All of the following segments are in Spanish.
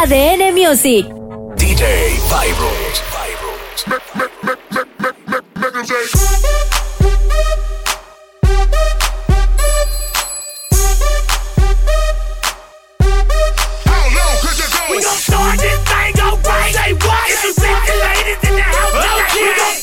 ADN Music. DJ Vibros. We gon' start this thing. Say what? If you the ladies in the house,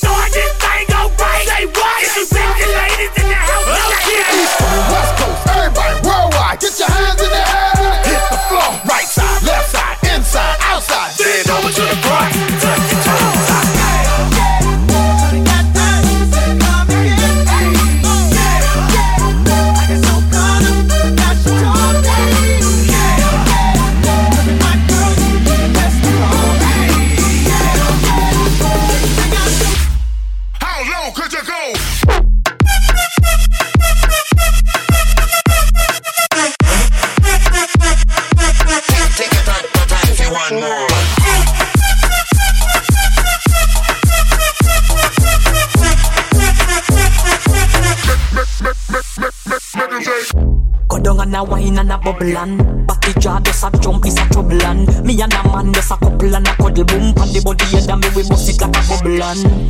bubble and Batty jaw just a jump is a trouble and Me and a man just a couple and a cuddle boom Pan the body head and me we bust it like a bubble and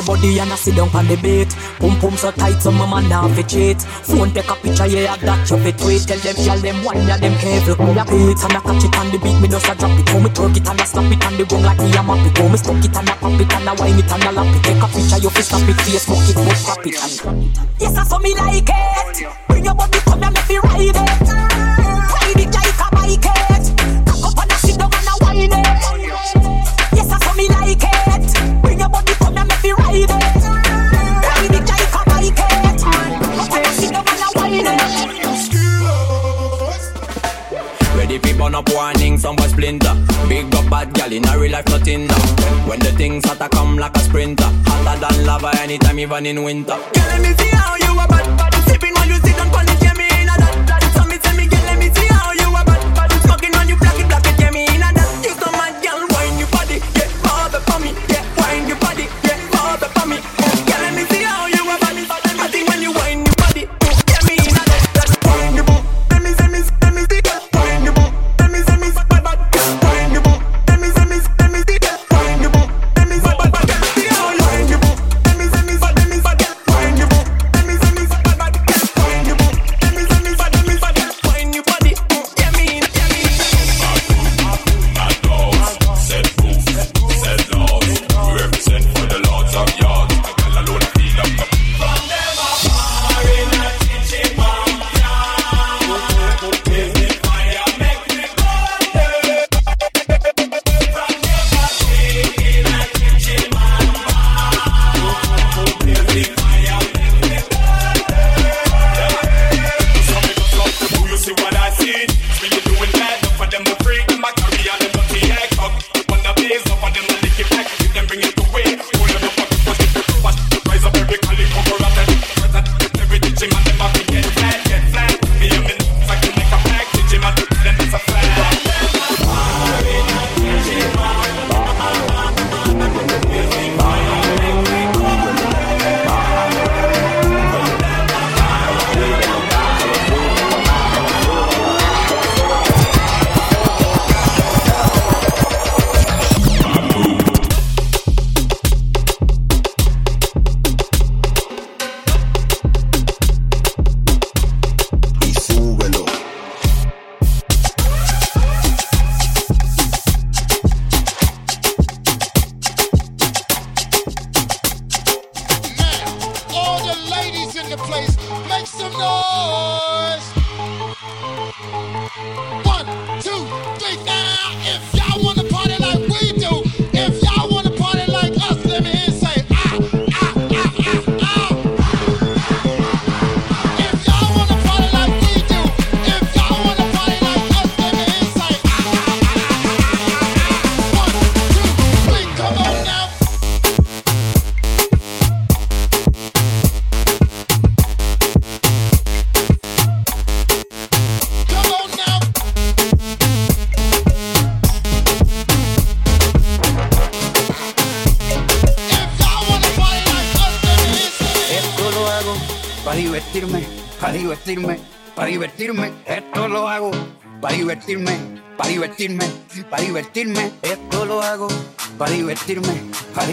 the body and I sit down pan the beat Pum pum so tight so my man now fi cheat. Phone take a picture yeah that you fi tweet. Tell them y'all them one ya them careful. Me a beat and I catch it on the beat me just a drop it. How me twerk it and I slap it on the ground like me a map it. How me stuck it and I pop it and I wine it and I lap it. Take a picture you fi snap it Facebook it but crap it. And Yes I saw me like it. Bring your body come and let me ride it Gal in a real life nothing now. When the things hotter come like a sprinter, hotter than lava anytime even in winter. Girl, let me see how you a bad,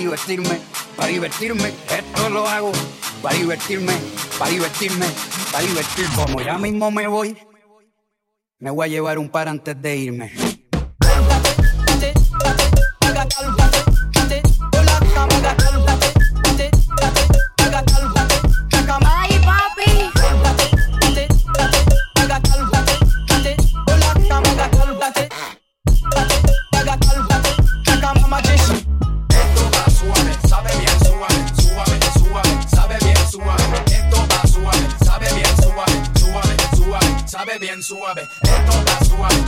divertirme, para divertirme, esto lo hago, para divertirme, para divertirme, para divertir. Como ya mismo me voy, me voy a llevar un par antes de irme. bien suave. Esto está suave.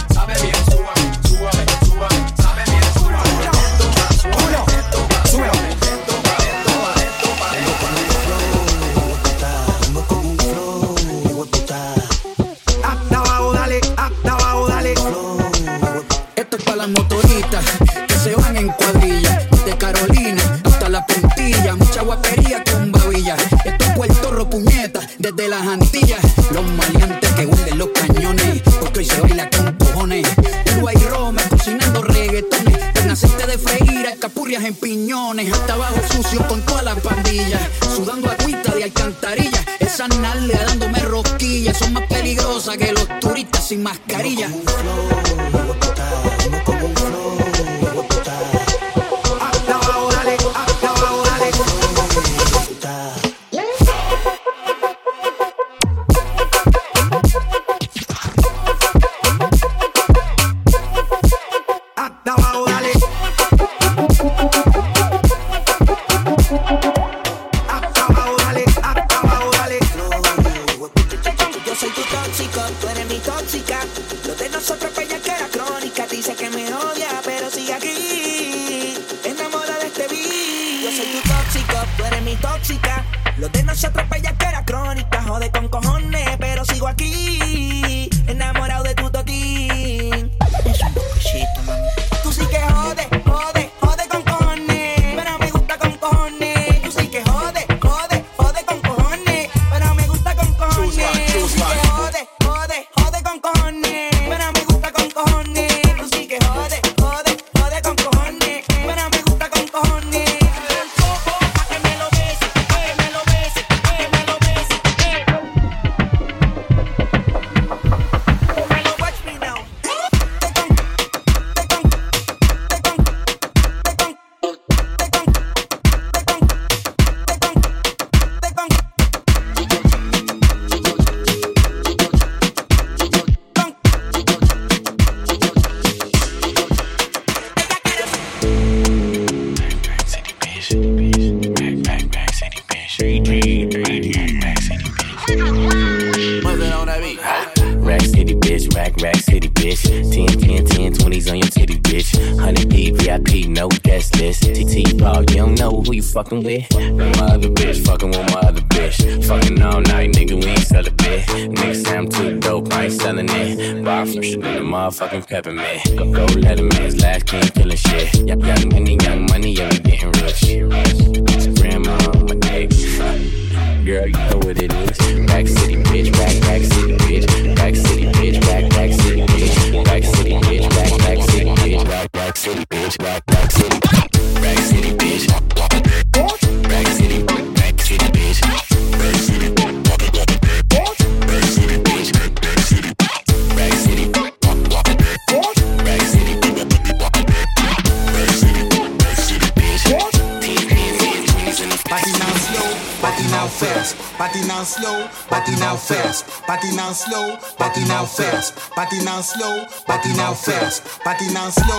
properly now slow, body now fast, body now slow.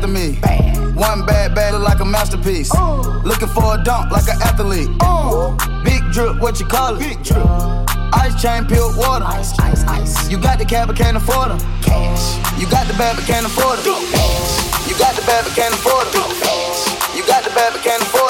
after me. Bad. One bad baddie like a masterpiece. Ooh. Looking for a dunk like an athlete. Ooh. Big drip, what you call it? Big drip. Ice chain, peeled water. Ice, ice, ice. You got the cab, but can't afford them. Cash. You got the bad, but can't afford them. Cash. You got the bad, but can't afford them. Cash. You got the bad, but can't afford.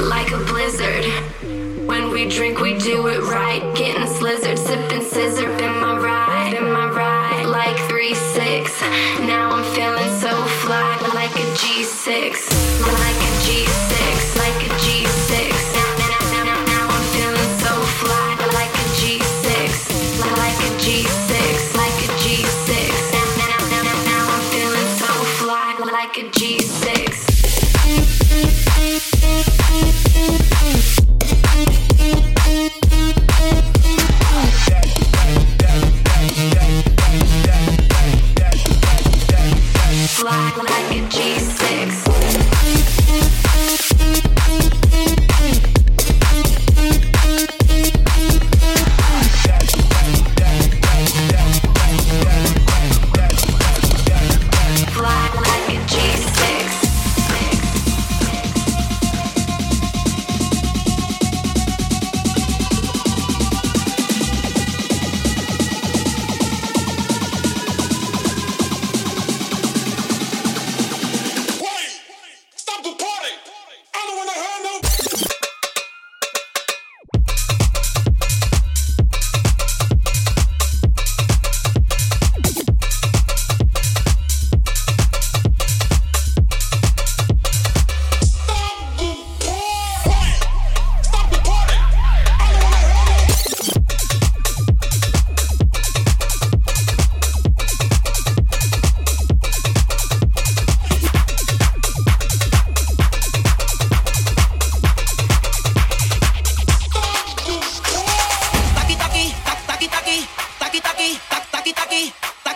like a blizzard. When we drink, we do it right. Getting slizzard, sipping scissor, been my ride, been my ride. Like 3 6. Now I'm feeling so fly, like a G6.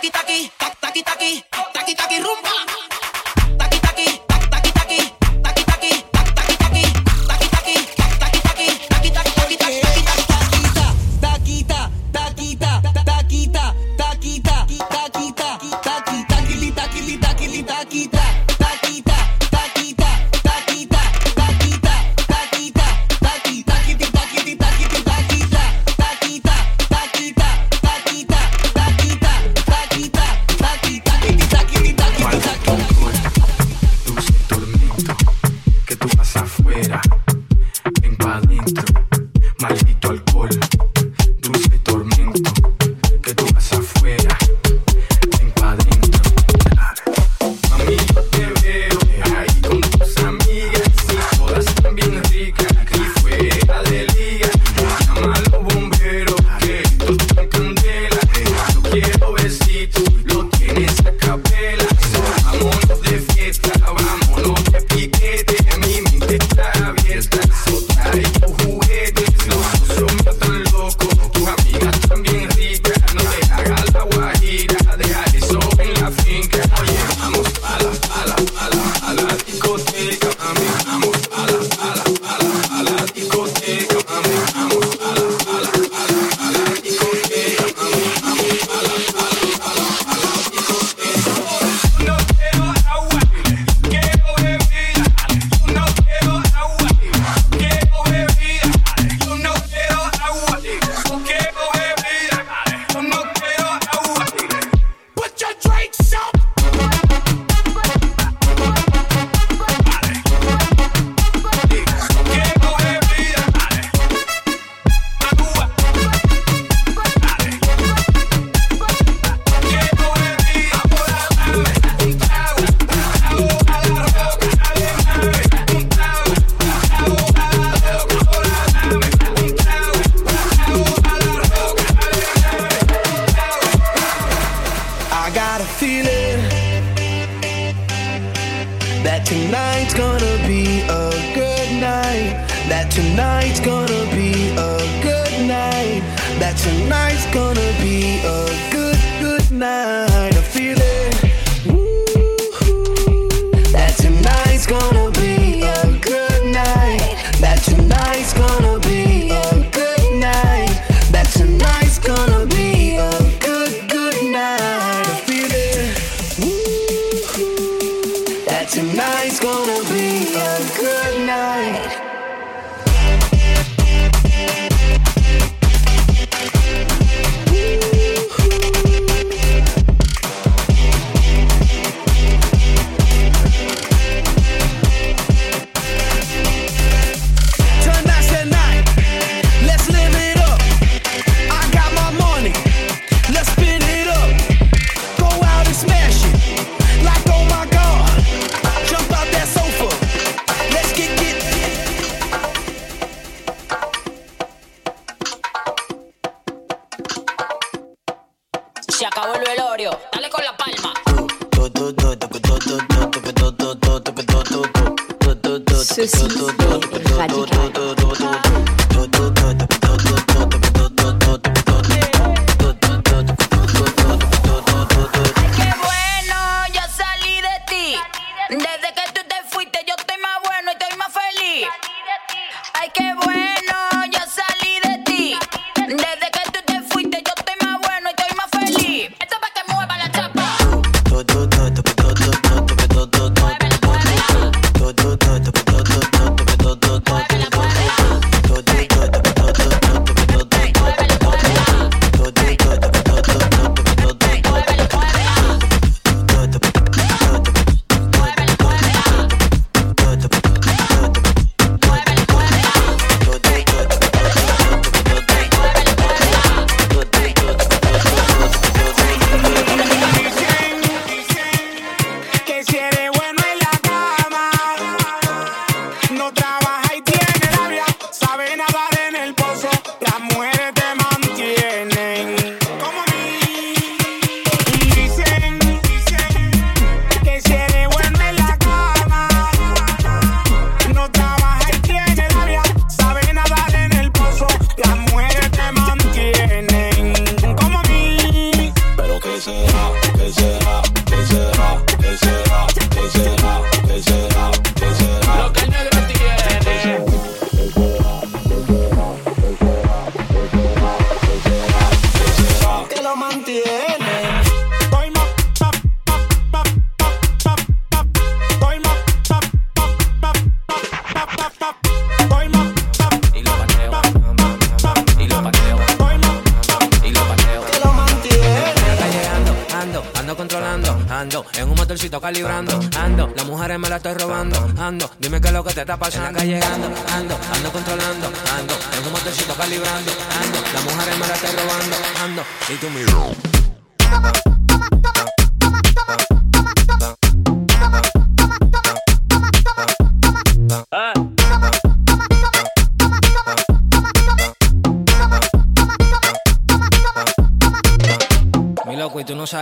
taki taki, taki taki, taki taki, rumba.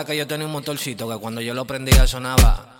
que yo tenía un motorcito que cuando yo lo prendía sonaba.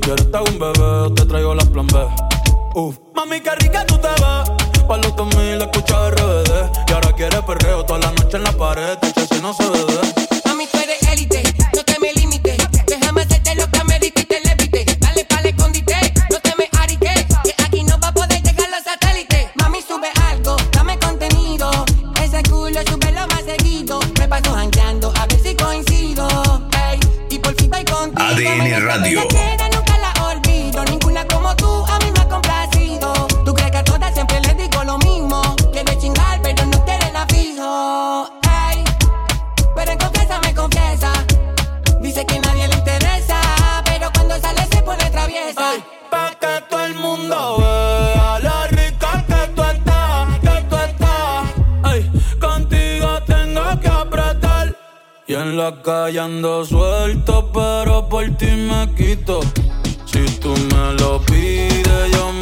Quieres te hago un bebé, te traigo las plan B. Uf. Mami, qué rica tú te ves. Pa' los 2000 escucha RBD. Y ahora quieres perreo toda la noche en la pared. Te si no se bebe. la calle suelto, pero por ti me quito. Si tú me lo pides, yo me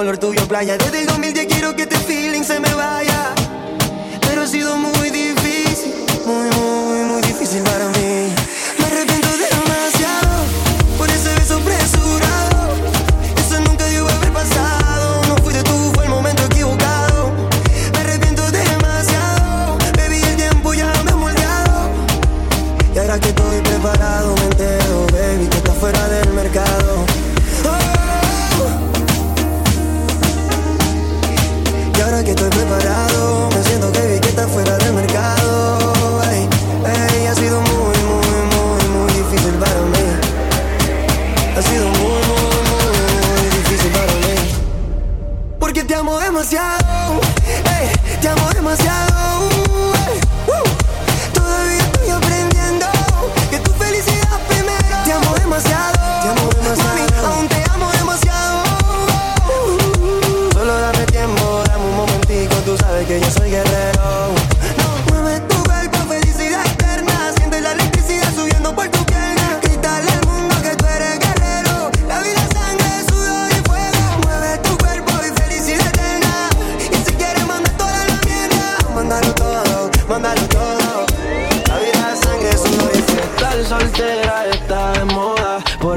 olor tuyo, playa. Desde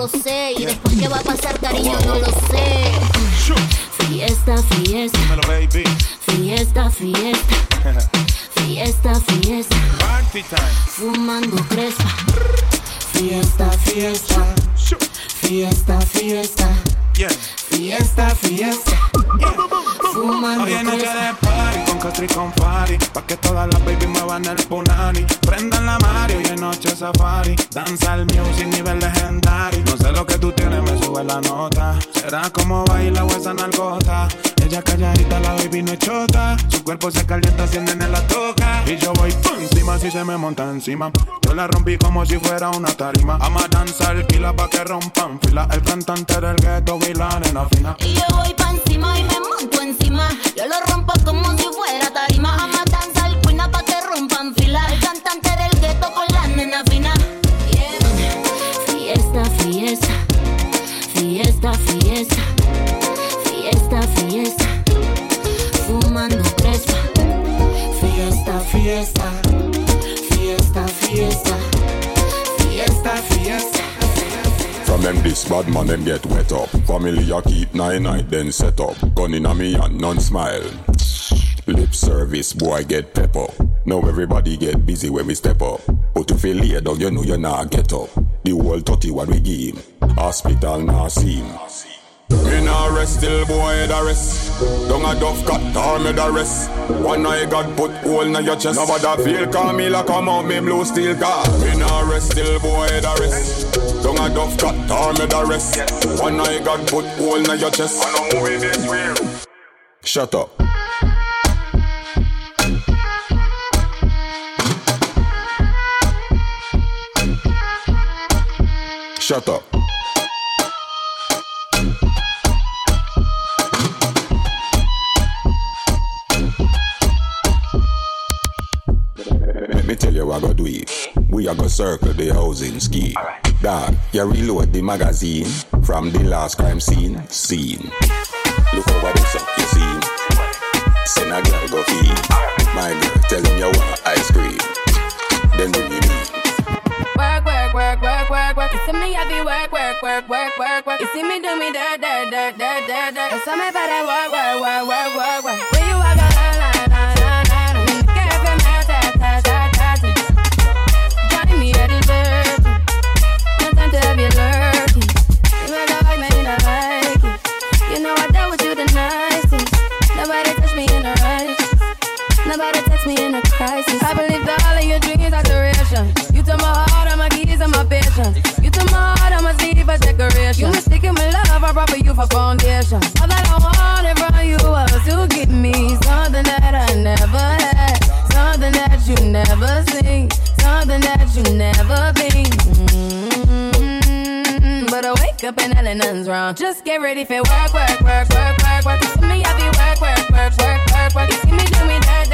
Rosé. Y después qué va a pasar, cariño, no lo sé. Fiesta, fiesta. Fiesta, fiesta. Fiesta, fiesta. Party time. Fumando crespa. Fiesta, fiesta. Fiesta, fiesta. Fiesta, fiesta. Fumando crespa. De party Pa' que todas las baby muevan el punani. Prendan la Mario y es noche safari. Danza el music nivel legendario. No sé lo que tú tienes, me sube la nota. Será como baila o esa nalgota Ella calladita, la baby no es chota. Su cuerpo se calienta, ascienden en la toca. Y yo voy pa' encima si se me monta encima. Yo la rompí como si fuera una tarima. Ama danzar, pila pa' que rompan fila. El cantante del ghetto y la fina. Y yo voy encima y me monto encima. Yo lo rompo como si fuera tarima. A matar al cuina pa' que rompan fila. El cantante del gueto con la nena fina. Fiesta, fiesta. Fiesta, fiesta. Fiesta, fiesta. Fumando crespa. Fiesta. Fiesta, fiesta. Fiesta, them this bad man them get wet up. Family a keep nine night then set up. Gun in a me and none smile. Lip service boy get pepper. Now everybody get busy when we step up. But if you lay down, you know you not get up. The whole 30 what we him. Hospital now see him. In a rest still boy head arrest. Don't a duff cut arm head rest. One eye got put hole in your chest. Nobody feel call me like come out me blue steel car. In a rest still boy head arrest. Don't a duff cut arm head rest. One eye got put hole in your chest. I no moving this way. Shut up. Shut up. You what I go do it. We are gonna circle the housing scheme. Dog, you reload the magazine from the last crime scene. Scene. Look over the suck you see. Send a girl go feed. My girl, tell him you want ice cream. Then do me. Work, work, work, work, work, work. You see me, I be work, work, work, work, work, work. You see me do me dirt, dirt, dirt, dirt, dirt, dirt. Saw me for that work, work, work, work, work, work. Where you walk, You mistaken my love, I brought for you for foundation. All that I wanted from you was to give me something that I never had, something that you never seen, something that you never been. Mm, But I wake up and nothing's wrong. Just get ready for work, work, work, work, work, work. You see me, I be work, work, work, work, work, work. You see me do me dirt,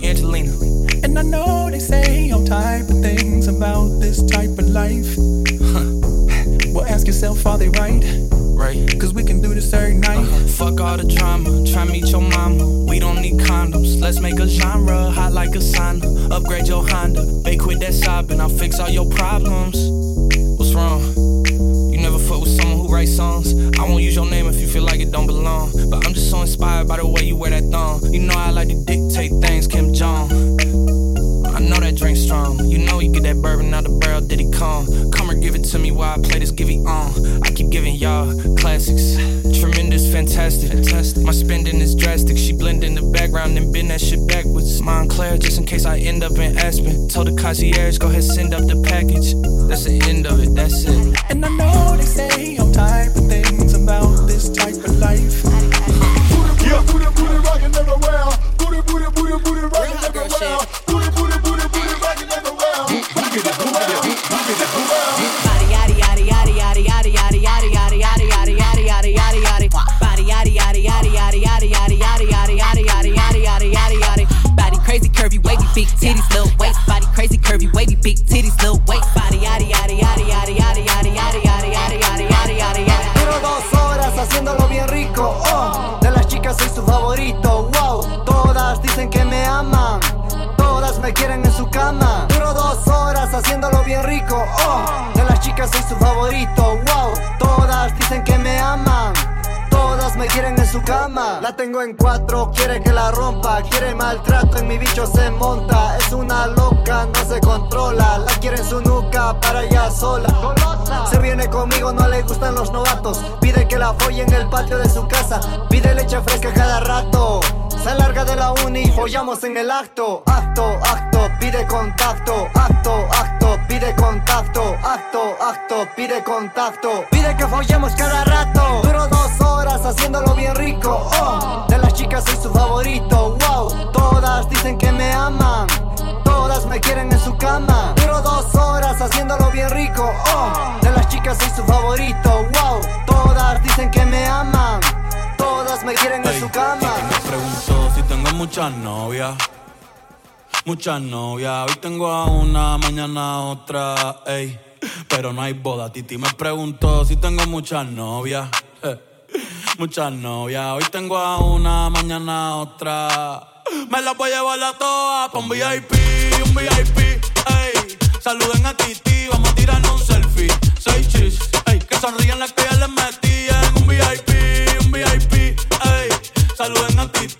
young Angelina. And I know they say all type of things about this type of life. Huh. Well, ask yourself, are they right? Right. Cause we can do this every night. Uh-huh. Fuck all the drama, try meet your mama. We don't need condoms. Let's make a genre hot like a sauna. Upgrade your Honda, They quit that sobbing. I'll fix all your problems. What's wrong? You never fuck with someone who writes songs. I won't use your name if you feel like it don't belong. But I'm just so inspired by the way you wear that thong. You know I like to dictate things, Kim Jong. I know that drink strong. You know you get that bourbon out the barrel, did he come? Come or give it to me while I play this give it on. I keep giving y'all classics. Tremendous fantastic. fantastic. My spending is drastic. She blend in the background and bend that shit backwards. Montclair, just in case I end up in Aspen. Told the concierge, go ahead, send up the package. That's the end of it, that's it. And I know they say I'm type of things about this type of life. Yeah, booty, booty, rockin' everywhere. Oh. De las chicas soy su favorito, wow. Todas dicen que me aman. Todas me quieren en su cama. La tengo en cuatro, quiere que la rompa. Quiere maltrato, en mi bicho se monta. Es una loca, no se controla. La quiere en su nuca para ella sola. Se viene conmigo, no le gustan los novatos. Pide que la folle en el patio de su casa. Pide leche fresca cada rato. Se larga de la uni follamos en el acto. Acto, acto, pide contacto. Acto, acto, pide contacto. Acto, acto, pide contacto. Pide que follemos cada rato. Duro dos horas haciéndolo bien rico. Oh, de las chicas soy su favorito. Wow, todas dicen que me aman. Todas me quieren en su cama. Duro dos horas haciéndolo bien rico. Oh, de las chicas soy su favorito. Wow, todas dicen que me aman. Todas me quieren en su cama. Me pregunto si tengo muchas novias. Muchas novias. Hoy tengo a una, mañana otra. Ey. Pero no hay boda. Titi me preguntó si tengo muchas novias. eh, Muchas novias. Hoy tengo a una, mañana otra. Me las voy a llevar a todas pa' un VIP, un VIP. Ey. Saluden a Titi, vamos a tirarnos un selfie. Seis chis, ey. Que sonrían las que ya les metí en un VIP, un VIP. Ey. Saluden a Titi,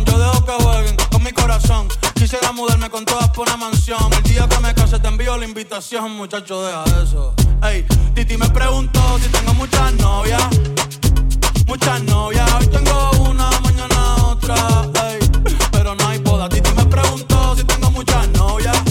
Mudarme con todas por una mansión. El día que me case te envío la invitación, muchacho, deja eso. Ey, Titi me preguntó si tengo muchas novias. Muchas novias, hoy tengo una, mañana otra. Ey, pero no hay boda. Titi me preguntó si tengo muchas novias.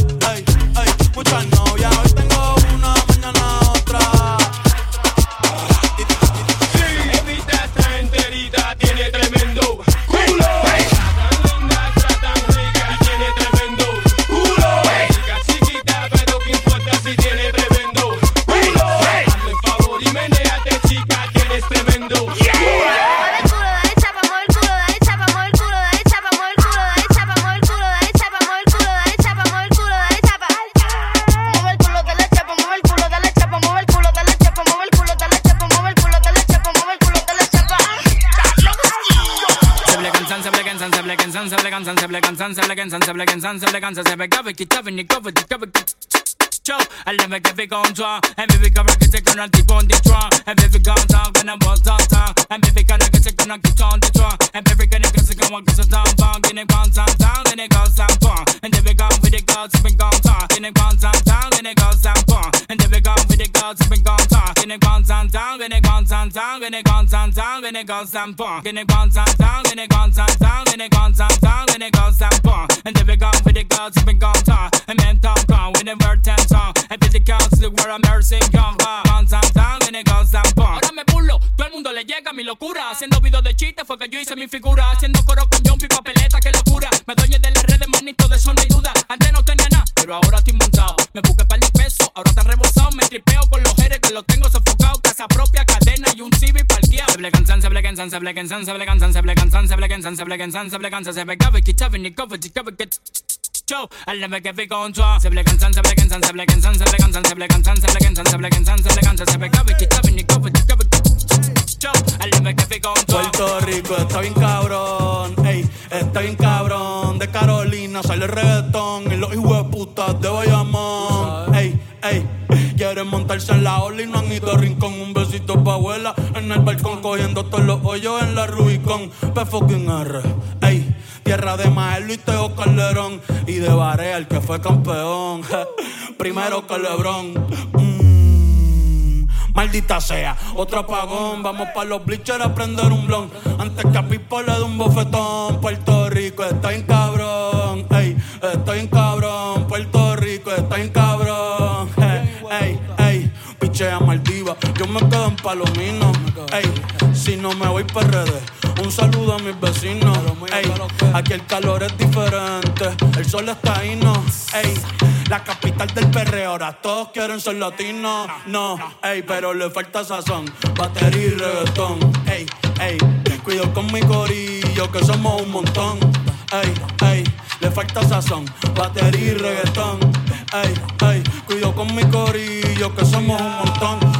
sans élégance, c'est avec avec qui t'avais ni cover, qui t'avais qui show. Elle aimait qu'elle fait comme toi. Elle me fait correct, c'est qu'on a dit qu'on détruit. Elle me fait content, qu'on a bon temps. Elle me fait correct, c'est qu'on a dit qu'on détruit. Elle me fait correct, c'est qu'on a dit qu'on détruit. Then it goes down, down, then it goes down, down. And then we go with the girls, we go down. Then it goes down, down, then it goes down, down. And then we with the girls, we go down. Then it goes down, down, then it me burlo, todo el mundo le llega mi locura, haciendo videos de chistes fue que yo hice mi figura, haciendo coro con papeleta, qué locura, me doy de las redes, manito, de eso no duda, antes no tenía nada, pero ahora estoy montado, me busqué para el peso, ahora están rebosados, me tripeo con los jeres que los tengo sofocados, casa propia, parqueado. Se bleganzan, se bleganzan, se se bleganzan, se bleganzan, se se bleganzan, se on tour. Se se Rico está bien cabrón, cabrón. Carolina sale los de. Montarse en la ola y no han ido a rincón. Un besito pa' abuela en el balcón, cogiendo todos los hoyos en la Rubicon. P fucking R, ey. Tierra de Maelo y Teo Calderón. Y de Barea, el que fue campeón. Primero que Lebron. Mm, Maldita sea, otro apagón. Vamos pa' los bleachers a prender un blon. Antes que a Pipo le dé un bofetón. Puerto Rico está en cabrón. Ey, está en cabrón. Yo me quedo en Palomino. Ey, si no me voy PRD. Un saludo a mis vecinos. Ey, aquí el calor es diferente. El sol está ahí, no. Ey, la capital del perreo. Ahora todos quieren ser latinos. No, ey, pero le falta sazón. Batería y reggaetón. Ey, ey, cuido con mi corillo que somos un montón. Ey, ey, le falta sazón. Batería y reggaetón. Ey, ey, cuido con mi corillo que somos un montón.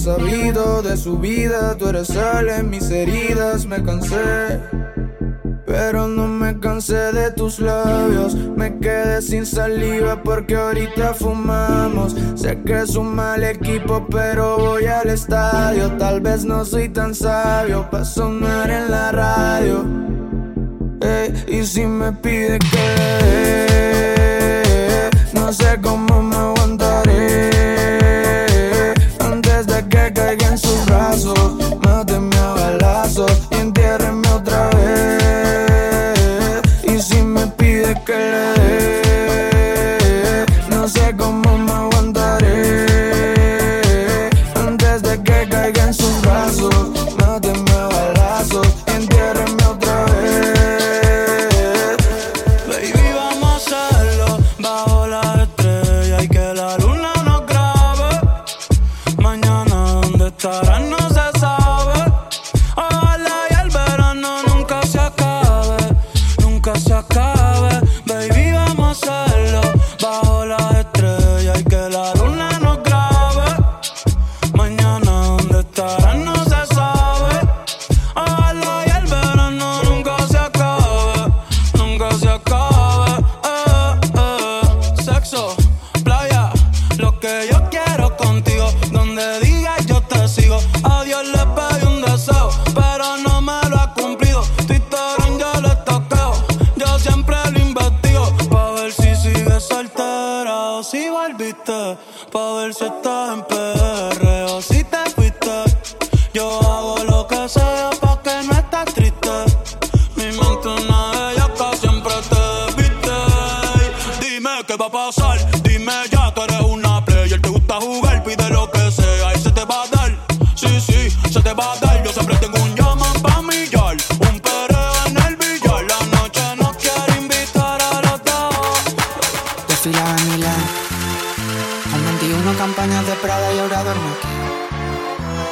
sabido de su vida. Tú eres sal en mis heridas, me cansé. Pero no me cansé de tus labios. Me quedé sin saliva porque ahorita fumamos. Sé que es un mal equipo, pero voy al estadio. Tal vez no soy tan sabio para sonar en la radio. Ey, y si me pide que no sé cómo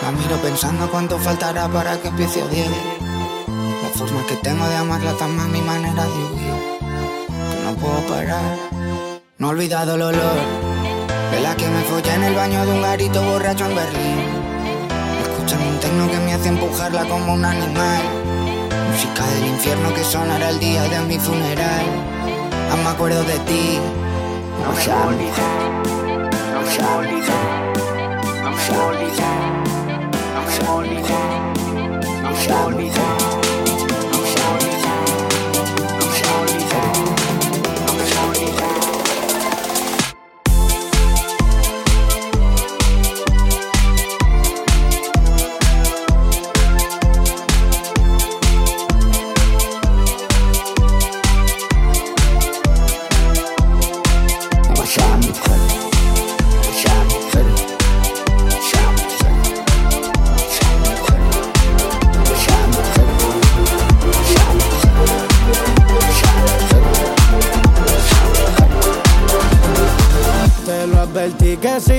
La miro pensando cuánto faltará para que empiece a odiar. La forma que tengo de amarla tan más mi manera de huir. Que no puedo parar. No he olvidado el olor de la que me follé en el baño de un garito borracho en Berlín. Escuchando un tecno que me hace empujarla como un animal. Música del infierno que sonará el día de mi funeral. Aún me acuerdo de ti. No me olvides. No me olvides. I'm only there. I'm. I'm.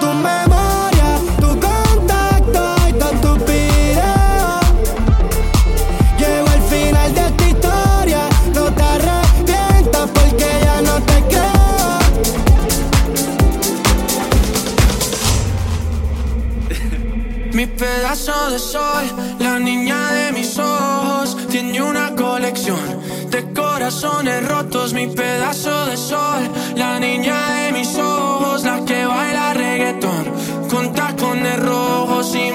tú me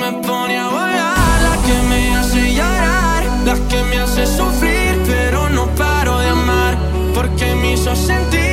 me pone a volar. La que me hace llorar, la que me hace sufrir, pero no paro de amar porque me hizo sentir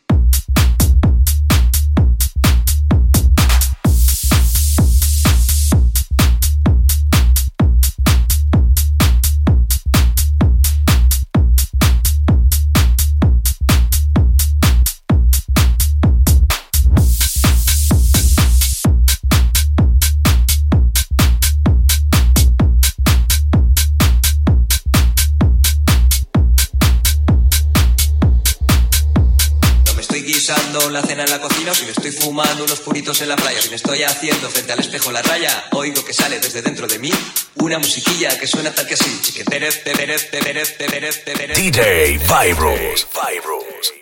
Fumando unos puritos en la playa, si me estoy haciendo frente al espejo la raya, oigo que sale desde dentro de mí una musiquilla que suena tal que así. DJ Vibros. Vibros.